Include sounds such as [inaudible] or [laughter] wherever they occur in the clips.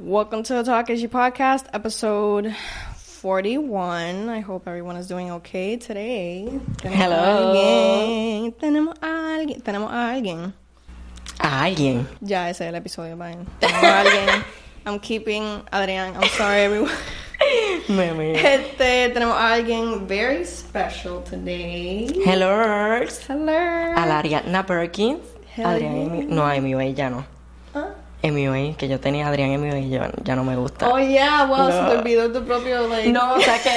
Welcome to the Takashi Podcast, episode 41. I hope everyone is doing okay today. Tenemos Hello. alguien. Tenemos alguien. Tenemos alguien. A alguien. Ya, ese es el episodio, bye. Tenemos alguien. [laughs] I'm keeping Adrián. I'm sorry, everyone. [laughs] Meme. Este, tenemos a alguien very special today. Hello. Hello. A la Ariadna Perkins. Adrián No, a MUA ya no. MUA, que yo tenía Adrián MUA y ya, ya no me gusta. Oh, yeah, wow, se No. te olvidó tu propio, like... No, o sea que.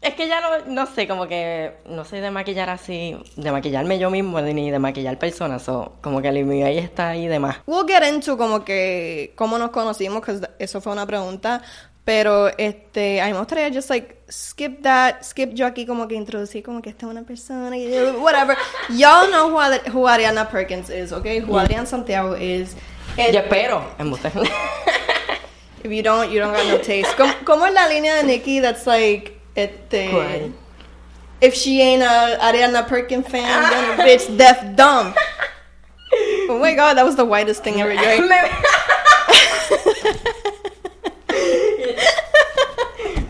Es que ya no, no sé, como que no sé de maquillar así, de maquillarme yo mismo ni de maquillar personas, o como que el MUA está ahí de más. We'll get into como que cómo nos conocimos, que eso fue una pregunta. Pero este, a mí me gustaría just like skip that, skip yo aquí como que introducir como que esta es una persona, yo- whatever. Y'all know who, Ad- who Ariana Perkins is, okay? Who Adrián Santiago is. And Yo espero, en. [laughs] If you don't, you don't got no taste. ¿Cómo, cómo es la línea de Nicki that's like, este... ¿Cuál? If she ain't a Ariana Perkins fan, ah. then a bitch deaf dumb. Oh my god, that was the whitest thing ever. [laughs]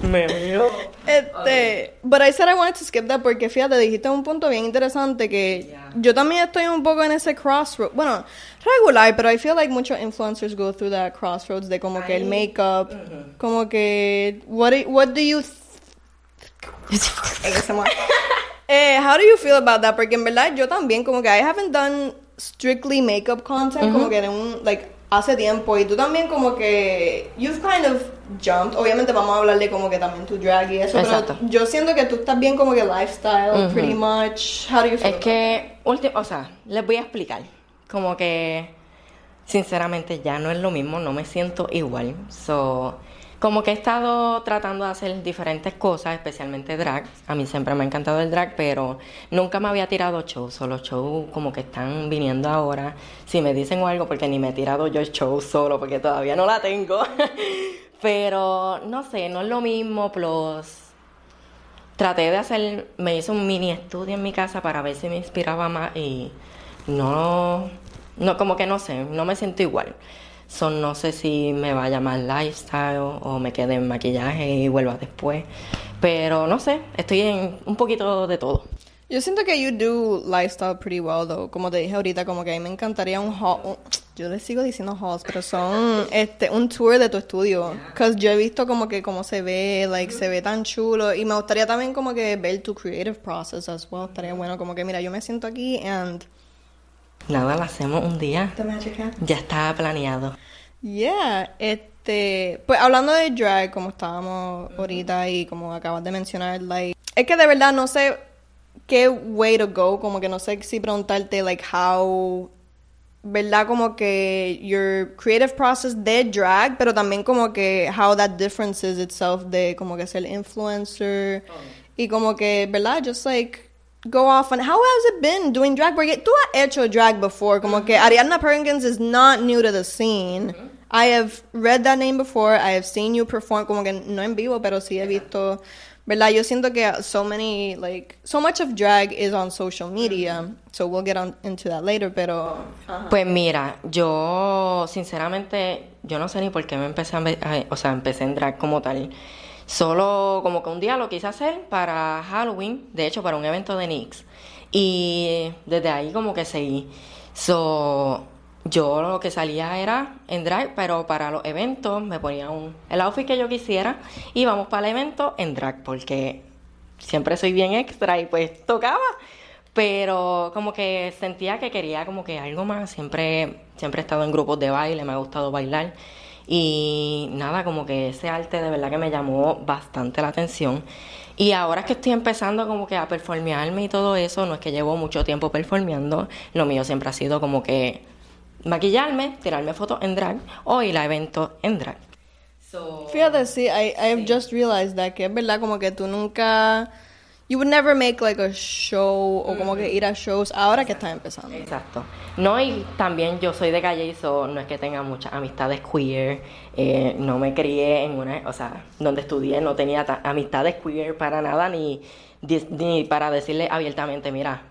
me veo. Este, but I said I wanted to skip that porque fíjate, dijiste un punto bien interesante que Yeah. yo también estoy un poco en ese crossroad. Bueno, regular, pero I feel like muchos influencers go through that crossroads de como que el makeup, como que what do, what do you [laughs] eh, how do you feel about that? Porque en verdad yo también como que I haven't done strictly makeup content como que de un like hace tiempo y tú también como que you've kind of jumped. Obviamente vamos a hablar de como que también tu drag y eso, Exacto. pero yo siento que tú estás bien como que lifestyle pretty much. How do you feel? Es que, o sea, les voy a explicar. Como que, sinceramente, ya no es lo mismo, no me siento igual. So, como que he estado tratando de hacer diferentes cosas, especialmente drag. A mí siempre me ha encantado el drag, pero nunca me había tirado shows. O los shows como que están viniendo ahora. Si me dicen algo, porque ni me he tirado yo el show solo, porque todavía no la tengo. [laughs] pero, no sé, no es lo mismo, plus traté de hacer, me hice un mini estudio en mi casa para ver si me inspiraba más y no, no como que no sé, no me siento igual. So, no sé si me va a lifestyle o me quede en maquillaje y vuelva después. Pero no sé, estoy en un poquito de todo. Yo siento que you do lifestyle pretty well, though. Como te dije ahorita, como que a mí me encantaría un haul. un- yo les sigo diciendo hauls, pero son este un tour de tu estudio. Cause yo he visto como que cómo se ve, like se ve tan chulo y me gustaría también como que ver tu creative process as well. Estaría bueno como que mira, yo me siento aquí and Nada, lo hacemos un día. the magic. Ya está planeado. Yeah, este, pues hablando de drag, como estábamos ahorita y como acabas de mencionar, like, es que de verdad no sé qué way to go, como que no sé si preguntarte, like, how, verdad, como que your creative process de drag, pero también como que how that differences itself de como que ser influencer y como que, verdad, just like go off on how has it been doing drag porque tú has hecho drag before como que Ariana Perkins is not new to the scene. I have read that name before I have seen you perform como que no en vivo pero sí he visto verdad yo siento que so many like so much of drag is on social media so we'll get on into that later pero Pues mira, yo sinceramente, yo no sé ni por qué me empecé a, a- o sea, empecé en drag como tal. Solo como que un día lo quise hacer para Halloween, de hecho para un evento de NYX. Y desde ahí como que seguí. So, yo lo que salía era en drag, pero para los eventos me ponía un, el outfit que yo quisiera y vamos para el evento en drag porque siempre soy bien extra y pues tocaba. Pero como que sentía que quería como que algo más. Siempre, siempre he estado en grupos de baile, me ha gustado bailar. Y nada, como que ese arte de verdad que me llamó bastante la atención. Y ahora que estoy empezando como que a performearme y todo eso, no es que llevo mucho tiempo performeando, lo mío siempre ha sido como que maquillarme, tirarme fotos en drag o ir a eventos en drag. So, Fíjate, sí, I, I've just realized that, que es verdad como que tú nunca, you would never make like a show o como que ir a shows ahora que estás empezando. Exacto. No, y también yo soy de calle y so, no es que tenga muchas amistades queer. eh, no me crié en una, o sea, donde estudié no tenía ta- amistades queer para nada, ni, ni para decirle abiertamente, mira,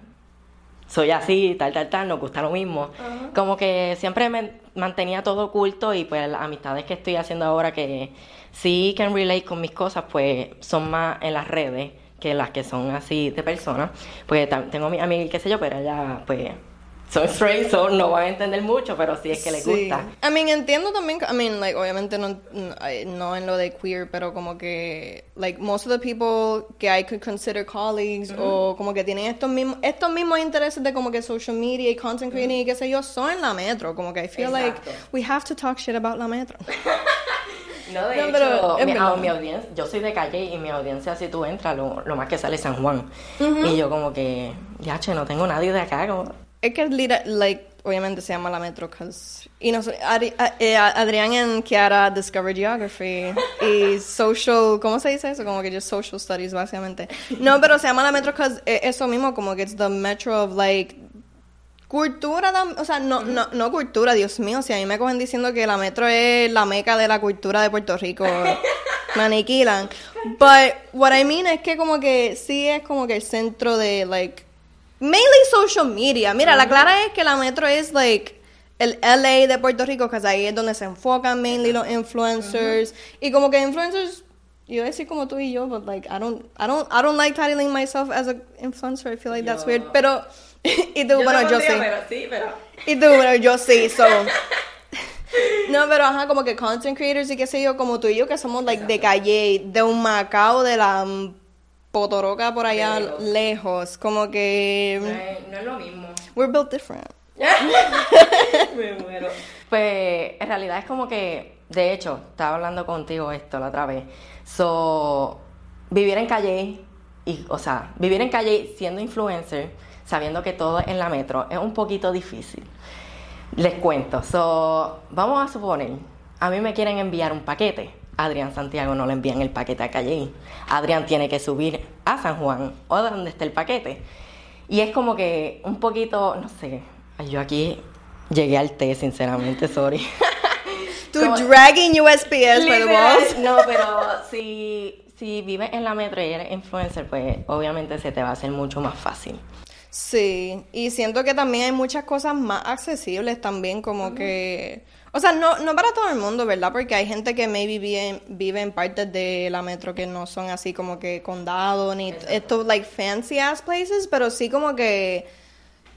soy así, tal, tal, tal, nos gusta lo mismo. Como que siempre me, mantenía todo oculto y pues las amistades que estoy haciendo ahora que sí can relate con mis cosas, pues son más en las redes que las que son así de personas. Pues tengo mi amiga qué sé yo, pero ella pues son straight, so no van a entender mucho, pero sí es que les Sí. gusta. I mean, entiendo también, I mean, like, obviamente no, no en lo de queer, pero como que, like, most of the people que I could consider colleagues o como que tienen estos mismos, estos mismos intereses de como que social media y content creating y qué sé yo, son en la metro. Como que I feel Exacto. like we have to talk shit about la metro. [laughs] No, de No, hecho, mi, a mi audiencia, yo soy de calle y mi audiencia, si tú entras, lo, lo más que sale es San Juan. Y yo como que, ya, che, no tengo nadie de acá. Como... Es que, like, obviamente se llama la metro, cause, y no sé, Adri- a- eh, Adrián en Kiara Discover Geography y social, ¿cómo se dice eso? Como que just social studies, básicamente. No, pero se llama la metro cause eh, eso mismo, como que it's the metro of, like, cultura, o sea, no, no, no cultura, Dios mío, si a mí me cogen diciendo que la metro es la meca de la cultura de Puerto Rico, [laughs] me aniquilan. But what I mean es que como que sí es como que el centro de, like, mainly social media. Mira, la clara es que la metro es, like, el LA de Puerto Rico, que ahí es donde se enfocan mainly los influencers. Y como que influencers, yo decir como tú y yo, but like, I don't, I don't, I don't like titling myself as an influencer. I feel like that's Yo- weird. Pero, [laughs] y tú, bueno, yo sí. Pero sí, pero... Y tú, bueno, yo sí, so. [laughs] No, pero ajá, como que content creators y qué sé yo, como tú y yo, que somos like de calle, de un Macao, de la Potoroca por allá lejos. lejos. Como que. No es, no es lo mismo. We're built different. [laughs] Me muero. Pues en realidad es como que, de hecho, estaba hablando contigo esto la otra vez. So, vivir en calle, y, o sea, vivir en calle siendo influencer, sabiendo que todo es en la metro, es un poquito difícil. Les cuento. So, vamos a suponer, a mí me quieren enviar un paquete. Adrián Santiago no le envían el paquete a Calle. Adrián tiene que subir a San Juan o donde esté el paquete. Y es como que un poquito, no sé, yo aquí llegué al té, sinceramente, sorry. [laughs] Tú Como- dragging USPS by the walls. No, pero si, si vives en la metro y eres influencer, pues obviamente se te va a hacer mucho más fácil. Sí, y siento que también hay muchas cosas más accesibles también, como que... O sea, no, no para todo el mundo, ¿verdad? Porque hay gente que maybe vive, en- vive en partes de la metro que no son así como que condado, ni estos, like, fancy ass places, pero sí como que...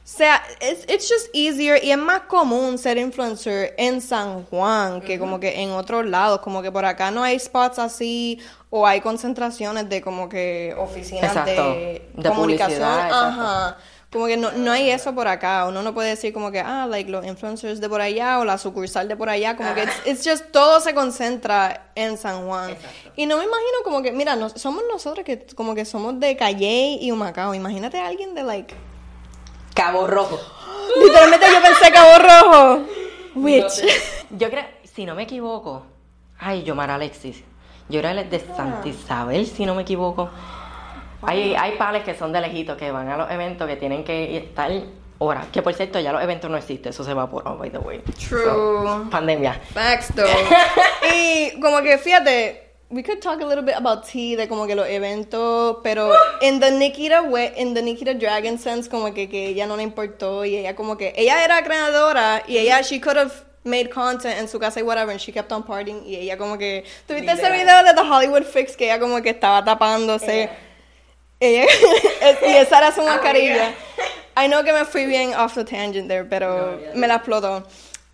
O sea, it's, it's just easier y es más común ser influencer en San Juan que como que en otros lados, como que por acá no hay spots así o hay concentraciones de como que oficinas Exacto, de, de comunicación, ajá. Como que no, no hay eso por acá, uno no puede decir como que, ah, like los influencers de por allá o la sucursal de por allá, como que it's, it's just todo se concentra en San Juan. Exacto. Y no me imagino como que, mira, nos- somos nosotros que como que somos de Calle y Humacao, imagínate a alguien de like Cabo Rojo. [gasps] Literalmente yo pensé Cabo Rojo. Which. No sé. Yo creo, si no me equivoco, ay, Yomar Alexis. Yo era de Santa Isabel, si no me equivoco. Hay, hay pales que son de lejitos que van a los eventos que tienen que estar horas. Que por cierto, ya los eventos no existen, eso se evaporó, by the way. True. So, pandemia. Facts though. [laughs] y como que fíjate, we could talk a little bit about tea, de como que los eventos, pero [gasps] in the Nikita way, in the Nikita Dragon sense, como que, que ella no le importó y ella como que, ella era creadora y ella, she could have made content en su casa y whatever, and she kept on partying y ella como que, ¿tuviste ese Literal. video de The Hollywood Fix que ella como que estaba tapándose? [laughs] Ella, y esa era su mascarilla. [laughs] I know que me fui bien off the tangent there, pero No, me la explotó.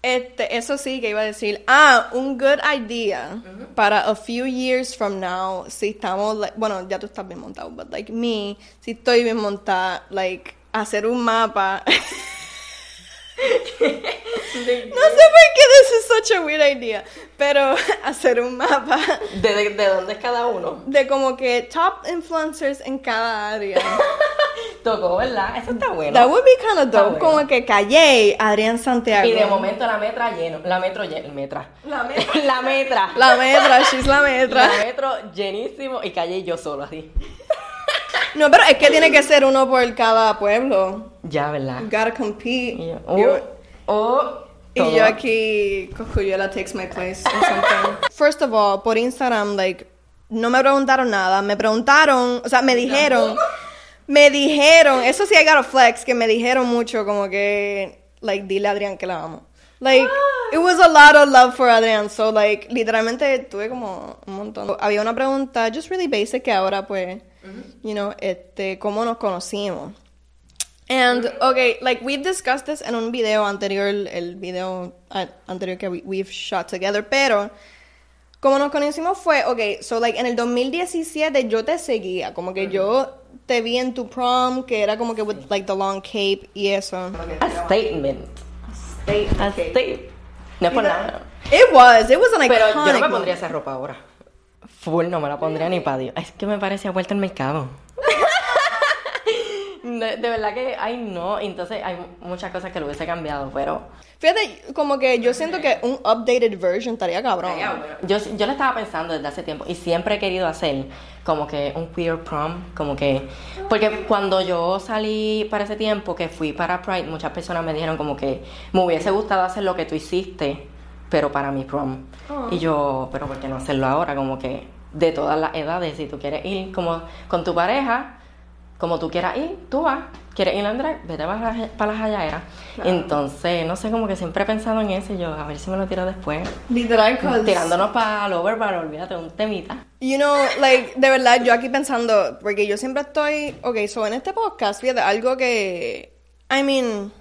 Este, eso sí que iba a decir. Ah, un good idea para a few years from now, si estamos, like- bueno, ya tú estás bien montado, but like me, si estoy bien montada, like, hacer un mapa. [laughs] [laughs] No sé por qué this is such a weird idea, pero [laughs] hacer un mapa ¿De, de, de dónde es cada uno? de como que top influencers en cada área. [laughs] Tocó, ¿verdad? Eso está bueno. That would be kind of dope. Bueno. Como que Calle, Adrián Santiago. Y de momento la metra lleno. La metro lleno. Metra. La metra. La metra. La metra, she's la metra. La metro llenísimo y calle yo solo así. No, pero es que tiene que ser uno por cada pueblo. Ya, ¿verdad? You gotta compete. Y yo, oh, oh, y yo aquí, Cocuyuela takes my place or something. [laughs] First of all, por Instagram, like, no me preguntaron nada. Me preguntaron, o sea, me dijeron, me dijeron, eso sí I gotta flex, que me dijeron mucho como que, like, dile a Adrián que la amo. Like, [gasps] it was a lot of love for Adrián. So, like, literalmente tuve como un montón. Había una pregunta, just really basic, que ahora, pues, you know, este, cómo nos conocimos. And, okay, like, we've discussed this en un video anterior, el video uh, anterior que we, we've shot together, pero como nos conocimos fue, ok, so like en el 2017 yo te seguía, como que yo te vi en tu prom, que era como que with like the long cape y eso. A statement. A statement. No es por nada. It was, it was an Pero yo no me pondría esa ropa ahora. Full, no me la pondría ni para Dios. Es que me parecía vuelta al mercado. [laughs] De, de verdad que, ay no, entonces hay muchas cosas que lo hubiese cambiado, pero Fíjate, como que yo siento que un updated version estaría cabrón. yo, yo lo estaba pensando desde hace tiempo y siempre he querido hacer como que un queer prom, como que, porque cuando yo salí para ese tiempo que fui para Pride, muchas personas me dijeron como que me hubiese gustado hacer lo que tú hiciste, pero para mi prom. Y yo, pero ¿por qué no hacerlo ahora? Como que de todas las edades, si tú quieres ir como con tu pareja, como tú quieras ir, tú vas. ¿Quieres ir a Andrés? Vete para la, para la Jayaera. Entonces, no sé, como que siempre he pensado en eso y yo, a ver si me lo tiro después. Literal, cause, Tirándonos para el overbar, olvídate, un temita. you know, like, de verdad, yo aquí pensando, porque yo siempre estoy, ok, so en este podcast, fíjate, algo que, I mean,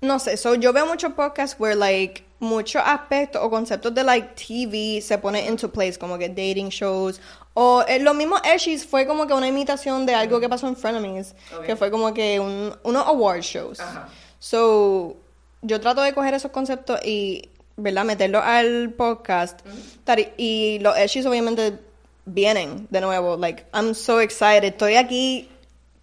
no sé, so yo veo muchos podcasts where, like, muchos aspectos o conceptos de, like, TV se ponen into place, como que dating shows, o eh, lo mismo Eshies fue como que una imitación de algo que pasó en Frenemies, que fue como que un, unos award shows. So, yo trato de coger esos conceptos y, ¿verdad? Meterlos al podcast. Y los Eshies obviamente vienen de nuevo. Like, I'm so excited. Estoy aquí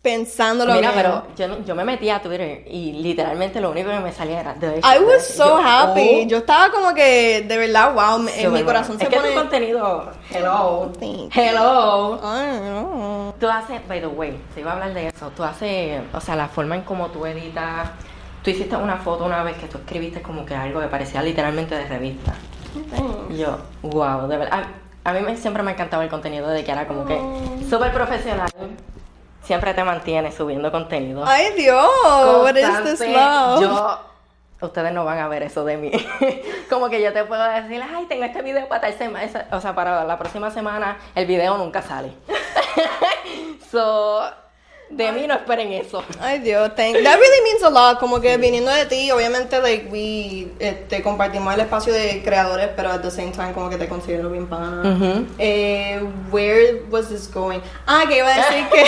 pensándolo Mira, bien. pero yo, yo me metí a Twitter y literalmente lo único que me salía era I was so Yo, happy. oh, Yo estaba como que, de verdad, wow, en mi bueno. corazón es se que pone... tu contenido, hello, hello. Tú haces, by the way, te iba a hablar de eso. Tú haces, o sea, la forma en cómo tú editas. Tú hiciste una foto una vez que tú escribiste como que algo que parecía literalmente de revista. Y yo, wow, de verdad. A, a mí me- siempre me ha encantado el contenido de que era como que súper profesional. Siempre te mantienes subiendo contenido. Ay, Dios, what is this Constante. love? Yo, ustedes no van a ver eso de mí. [laughs] como que yo te puedo decir, ay, tengo este video para tal semana, o sea, para la próxima semana, el video nunca sale. [laughs] so, de mí no esperen eso. Ay, Dios, thank That really means a lot. Como que viniendo de ti, obviamente, like, we, este, compartimos el espacio de creadores, pero at the same time, como que te considero bien pana. Ujú. eh, where was this going? Ah, que iba a decir que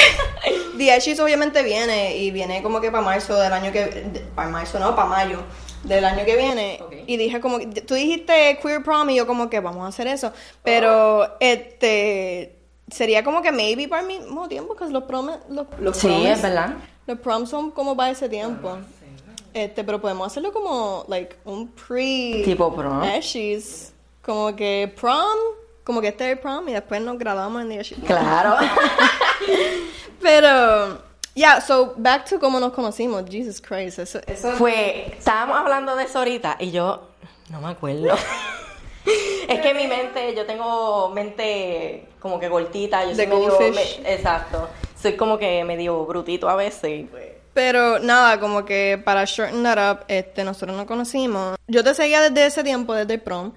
[laughs] The Ashes obviamente viene, y viene como que para marzo del año que... Para marzo, no, para mayo del año que viene. Ok. Y dije como... Tú dijiste Queer Prom y yo como que vamos a hacer eso. Pero, este... Sería como que maybe para el mismo tiempo, que los prom... Los, los Sí, es verdad. los proms son como para ese tiempo. Este, pero podemos hacerlo como, like, un pre... Tipo prom. Ashes. Como que prom, como que este es el prom y después nos graduamos en the Ashes. Claro. [laughs] Pero, yeah, so back to cómo nos conocimos. Jesus Christ, eso... eso Fue, estábamos hablando de eso ahorita y yo no me acuerdo. [laughs] es que mi mente, yo tengo mente como que cortita, yo soy medio, me- exacto. Soy como que medio brutito a veces. pues, Pero nada, como que para shorten that up, este, nosotros nos conocimos. Yo te seguía desde ese tiempo, desde el prom.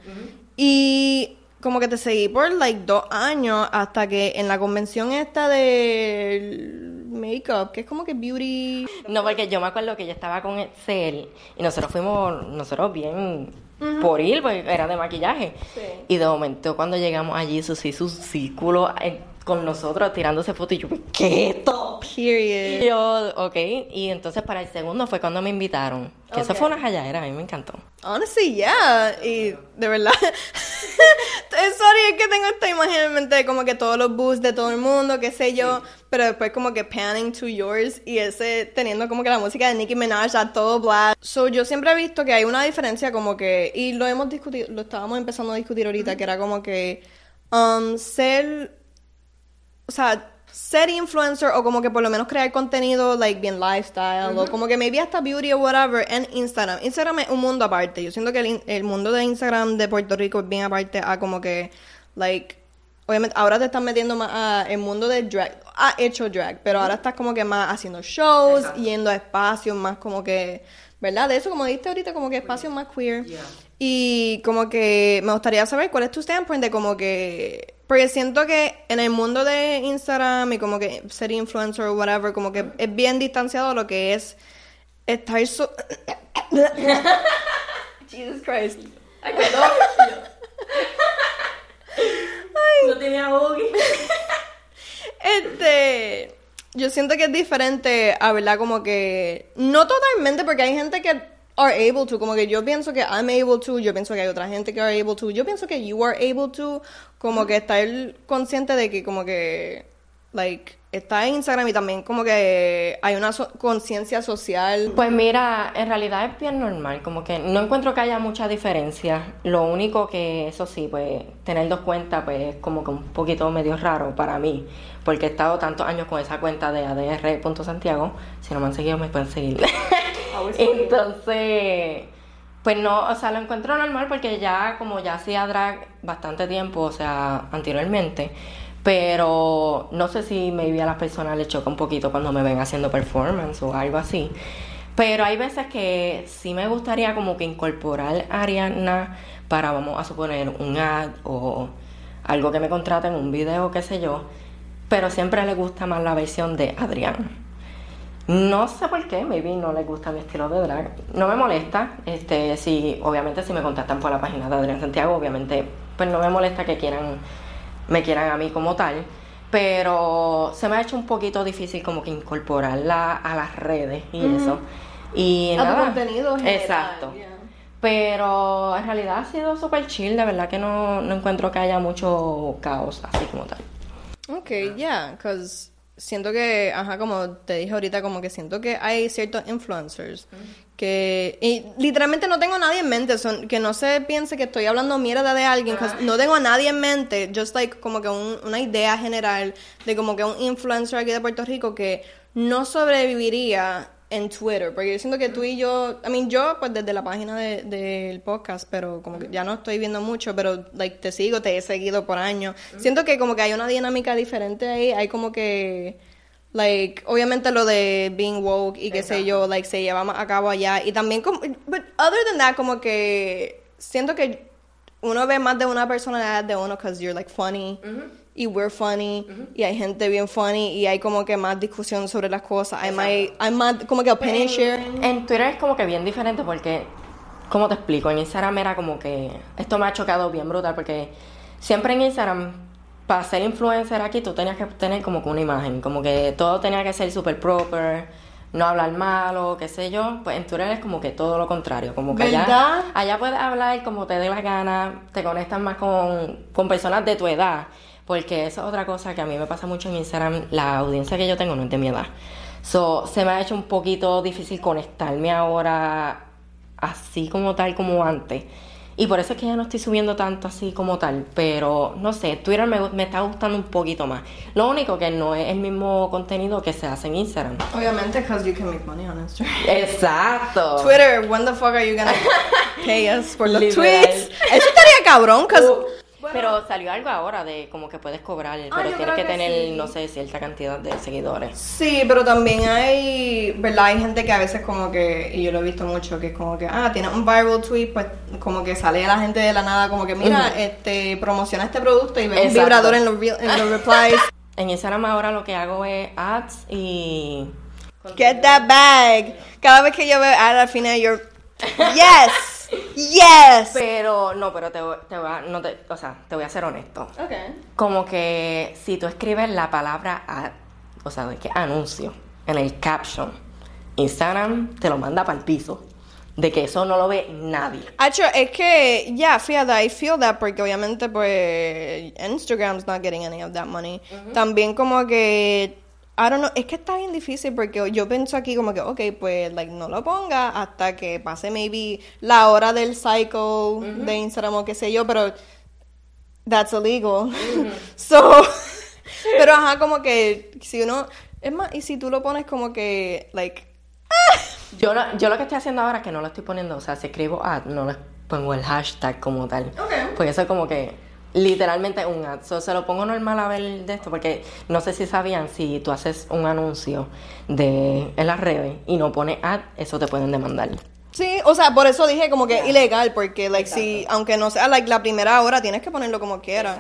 Y como que te seguí por like dos años hasta que en la convención esta del makeup, que es como que beauty. No, porque yo me acuerdo que yo estaba con Excel y nosotros fuimos, nosotros bien por ir, porque era de maquillaje. Sí. Y de momento cuando llegamos allí, eso sí, su círculo con nosotros tirándose fotos y yo, ¿qué es esto? Y Period. yo, ok, y entonces para el segundo fue cuando me invitaron. Que eso Ok. fue una halladera, a mí me encantó. Honestly, yeah. Y de verdad. [laughs] Sorry, es que tengo esta imagen en mente de como que todos los boosts de todo el mundo, qué sé yo. Pero después como que panning to yours y ese teniendo como que la música de Nicki Minaj a todo black. So yo siempre he visto que hay una diferencia como que. Y lo hemos discutido, lo estábamos empezando a discutir ahorita, que era como que. Um, ser. O sea, ser influencer o como que por lo menos crear contenido like bien lifestyle o como que maybe hasta beauty o whatever en Instagram. Instagram es un mundo aparte. Yo siento que el, el mundo de Instagram de Puerto Rico es bien aparte a como que like obviamente ahora te estás metiendo más a el mundo de drag. Ha hecho drag, pero ahora estás como que más haciendo shows, yendo a espacios más como que ¿verdad? De eso, como dijiste ahorita, como que espacios más queer. Y como que me gustaría saber cuál es tu standpoint de como que... Porque siento que en el mundo de Instagram y como que ser influencer o whatever, como que es bien distanciado lo que es estar so... [laughs] Jesus Christ. Ay, perdón. No tenía. Este, yo siento que es diferente a verdad como que no totalmente porque hay gente que are able to, como que yo pienso que I'm able to, yo pienso que hay otra gente que are able to, yo pienso que you are able to, como que estar consciente de que como que like está en Instagram y también como que hay una conciencia social. Pues mira, en realidad es bien normal, como que no encuentro que haya mucha diferencia. Lo único que, eso sí, pues tener dos cuentas, pues es como que un poquito medio raro para mí, porque he estado tantos años con esa cuenta de adr.santiago. Si no me han seguido, me pueden seguir. [laughs] Entonces, pues no, o sea, lo encuentro normal porque ya, como ya hacía drag bastante tiempo, o sea, anteriormente. Pero no sé si maybe a las personas les choca un poquito cuando me ven haciendo performance o algo así. Pero hay veces que sí me gustaría como que incorporar a Ariana para, vamos a suponer, un ad o algo que me contraten, un video, qué sé yo. Pero siempre le gusta más la versión de Adrián. No sé por qué, maybe no les gusta mi estilo de drag. No me molesta, este, si, obviamente si me contactan por la página de Adrián Santiago, obviamente, pues no me molesta que quieran, me quieran a mí como tal. Pero se me ha hecho un poquito difícil como que incorporarla a las redes y eso. Y A tu nada. contenido general, Exacto. yeah. Pero en realidad ha sido súper chill, de verdad que no, no encuentro que haya mucho caos así como tal. Ok, yeah, cause siento que, ajá, como te dije ahorita, como que siento que hay ciertos influencers que, y literalmente no tengo a nadie en mente, son, que no se piense que estoy hablando mierda de alguien, 'cause no tengo a nadie en mente, just like como que un- una idea general de como que un influencer aquí de Puerto Rico que no sobreviviría en Twitter, porque yo siento que tú y yo, I mean, yo pues desde la página de- del podcast, pero como que ya no estoy viendo mucho, pero like te sigo, te he seguido por años. Siento que como que hay una dinámica diferente ahí, hay como que like obviamente lo de being woke y qué sé yo, like se lleva más a cabo allá. Y también como but other than that como que siento que uno ve más de una personalidad de uno because you're like funny y we're funny y hay gente bien funny y hay como que más discusión sobre las cosas hay más, hay más como que opinion sharing En Twitter es como que bien diferente porque, ¿cómo te explico? En Instagram era como que, esto me ha chocado bien brutal porque siempre en Instagram, para ser influencer aquí, tú tenías que tener como que una imagen, como que todo tenía que ser super proper, no hablar malo, qué sé yo. Pues en Twitter es como que todo lo contrario, como que allá, ¿Verdad? allá puedes hablar como te dé la gana, te conectas más con, con personas de tu edad. Porque eso es otra cosa que a mí me pasa mucho en Instagram. La audiencia que yo tengo no es de mi edad. So, se me ha hecho un poquito difícil conectarme ahora así como tal como antes. Y por eso es que ya no estoy subiendo tanto así como tal. Pero no sé, Twitter me, me está gustando un poquito más. Lo único que no es el mismo contenido que se hace en Instagram. obviamente because you can make money on Instagram Exacto. Twitter when the fuck are you gonna pay us los [laughs] Literal. tweets eso estaría cabrón 'cause- Uh, Pero salió algo ahora de como que puedes cobrar, pero Ah, yo tienes que, que tener, sí. no sé, cierta cantidad de seguidores. Sí, pero también hay, ¿verdad? Hay gente que a veces como que, y yo lo he visto mucho, que es como que, ah, tiene un viral tweet, pues como que sale la gente de la nada, como que, mira, este, promociona este producto y ve un vibrador en los, re- en los replies. [laughs] En Instagram ahora lo que hago es ads y... Get that bag. Cada vez que yo veo ad al final, you're, yes, yes. Pero, no, pero te, voy- te voy a, no te, o sea, te voy a ser honesto. Okay. Como que si tú escribes la palabra o sea, de que anuncio, en el caption, Instagram te lo manda para el piso. De que eso no lo ve nadie. Hacho, es que, ya, fíjate, I feel that porque obviamente, pues, Instagram's not getting any of that money. También como que, I don't know, es que está bien difícil porque yo pienso aquí como que, ok, pues, like, no lo ponga hasta que pase maybe la hora del cycle de Instagram o qué sé yo, pero that's illegal. [laughs] so, [laughs] pero ajá, como que, si uno, es más, y si tú lo pones como que, like, [laughs] Yo, lo- yo lo que estoy haciendo ahora es que no lo estoy poniendo, o sea, si escribo ad, no le pongo el hashtag como tal. Ok. Porque eso es como que literalmente un ad. So, se lo pongo normal a ver de esto, porque no sé si sabían, si tú haces un anuncio de, en las redes y no pones ad, eso te pueden demandar. Sí, o sea, por eso dije como que ilegal, porque, like, si, aunque no sea, like, la primera hora, tienes que ponerlo como quieras.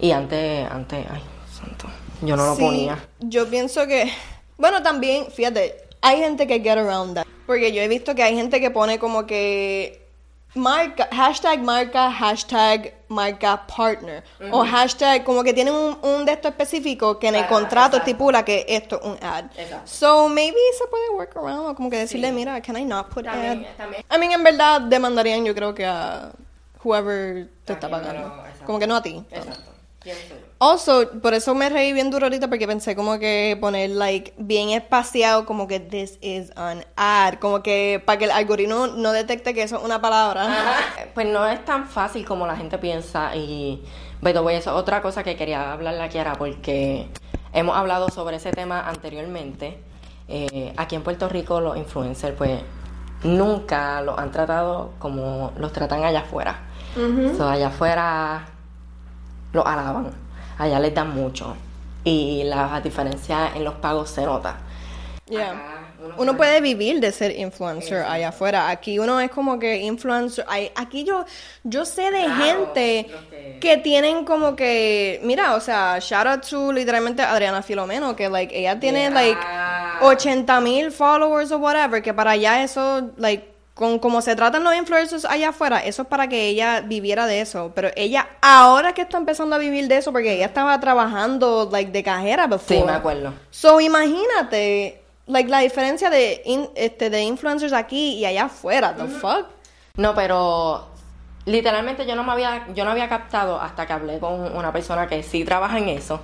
Y antes, antes, ay, santo, yo no lo ponía. Yo pienso que, bueno, también, fíjate, hay gente que get around that. Porque yo he visto que hay gente que pone como que marca, hashtag marca, hashtag marca partner. O hashtag, como que tienen un, un de esto específico que en el contrato exacto. estipula que esto es un ad. Exacto. So maybe se puede work around, o como que decirle, mira, can I not put También- ad? también. I mean, en verdad demandarían yo creo que a whoever te está pagando. pero. Como que no a ti. Exacto. Also, por eso me reí bien duro ahorita porque pensé como que poner like bien espaciado como que this is an ad, como que para que el algoritmo no detecte que eso es una palabra. Pues no es tan fácil como la gente piensa y way, eso es otra cosa que quería hablarle a Kiara porque hemos hablado sobre ese tema anteriormente. Eh, aquí en Puerto Rico los influencers pues nunca los han tratado como los tratan allá afuera. So, allá afuera los alaban, allá les dan mucho y la diferencia en los pagos se nota. Yeah. Acá uno puede vivir de ser influencer allá afuera. Aquí uno es como que influencer. Aquí yo, yo sé de Claro, gente que- que tienen como que, mira, o sea, shout out to literalmente Adriana Filomeno, que like ella tiene Yeah. like 80 mil followers o whatever, que para allá eso, like, con como se tratan los influencers allá afuera, eso es para que ella viviera de eso. Pero ella ahora que está empezando a vivir de eso, porque ella estaba trabajando like de cajera before. Sí, me acuerdo. So imagínate, like la diferencia de in- este de influencers aquí y allá afuera, the fuck. No, pero literalmente yo no me había, yo no había captado hasta que hablé con una persona que sí trabaja en eso.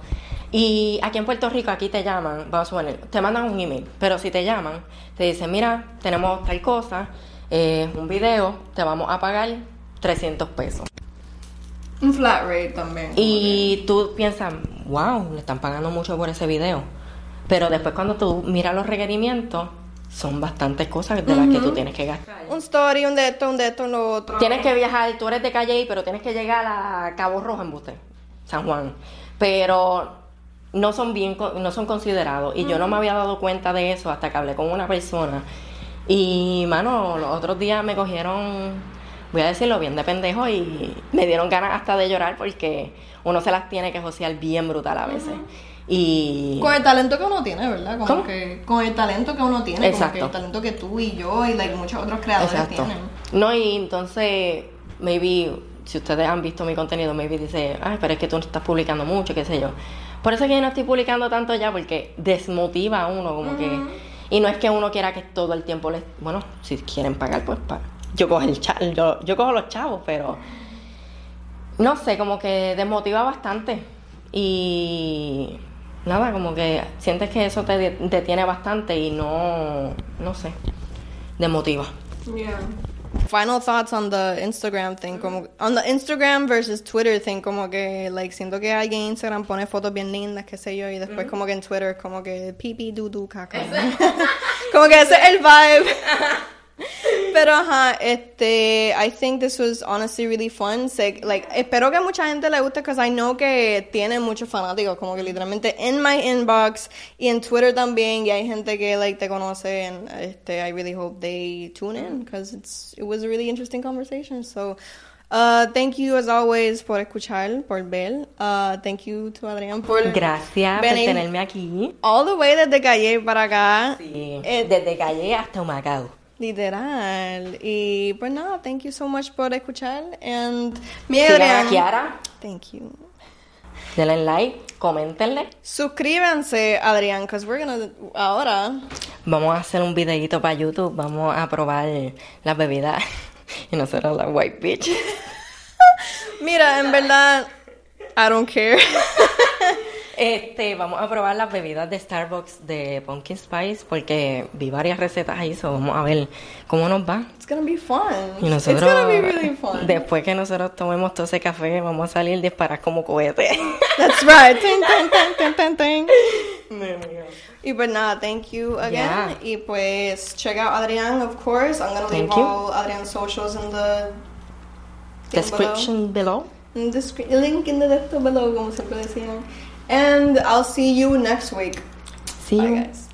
Y aquí en Puerto Rico, aquí te llaman, vamos a suponer, te mandan un email, pero si te llaman, te dicen, mira, tenemos tal cosa, eh, un video, te vamos a pagar 300 pesos. Un flat rate también. Y tú piensas, wow, le están pagando mucho por ese video. Pero después cuando tú miras los requerimientos, son bastantes cosas de las que tú tienes que gastar. un story, un de esto, un de esto, un lo otro. Tienes que viajar, tú eres de Calle, pero tienes que llegar a Cabo Rojo en Buste, San Juan. Pero no son bien, co- no son considerados. Y yo no me había dado cuenta de eso hasta que hablé con una persona. Y, mano, los otros días me cogieron, voy a decirlo bien de pendejo, y me dieron ganas hasta de llorar porque uno se las tiene que josear bien brutal a veces. Y... Con el talento que uno tiene, ¿verdad? Como ¿Cómo? que con el talento que uno tiene, como Exacto. que el talento que tú y yo y like, muchos otros creadores Exacto. tienen. No, y entonces, maybe, si ustedes han visto mi contenido, maybe dice, ay, pero es que tú no estás publicando mucho, qué sé yo. Por eso es que yo no estoy publicando tanto ya, porque desmotiva a uno, como que... Y no es que uno quiera que todo el tiempo les... Bueno, si quieren pagar, pues pa- yo cojo el cha- yo, yo cojo los chavos, pero... No sé, como que desmotiva bastante. Y... Nada, como que sientes que eso te de- detiene bastante y no... No sé. Desmotiva. Yeah. Final thoughts on the Instagram thing, como on the Instagram versus Twitter thing, como que like siento que alguien en Instagram pone fotos bien lindas, qué sé yo, y después como que en Twitter como que pipi dudu caca. [laughs] como que ese es el vibe. [laughs] Pero ajá, este, I think this was honestly really fun. Sé- like, espero que a mucha gente le guste, because I know que tiene muchos fanáticos, como que literalmente en my inbox y en Twitter también, y hay gente que like te conoce, and este, I really hope they tune in, because it's it was a really interesting conversation. So, uh, thank you as always por escuchar, por ver. Uh, thank you to Adrián por Gracias por venir tenerme aquí. all the way desde Calle para acá. Sí, Eh, desde Calle hasta Humacao. Literal. Y pues nada, thank you so much por escuchar. And mi Sigan a Adrián. Kiara, Thank you. denle like, coméntenle. Suscríbanse, Adrián, because we're gonna. Ahora. Vamos a hacer un videito para YouTube, vamos a probar las bebidas. [laughs] Y nosotros la white bitch. [laughs] Mira, en verdad. I don't care. [laughs] Este, vamos a probar las bebidas de Starbucks de Pumpkin Spice porque vi varias recetas ahí, so vamos a ver cómo nos va. It's gonna be fun. Y nosotros, It's gonna be really fun. después que nosotros tomemos todo ese café, vamos a salir disparar como cohete. [laughs] That's right. Ting, ting, ting. Y pues nada, thank you again. Yeah. Y pues check out Adrián, of course. I'm gonna leave Thank you. all Adrián's socials in the Description below. In the link in the description below, como siempre decían. And I'll see you next week. See Bye, you. guys.